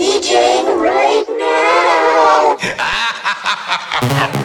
DJing right now.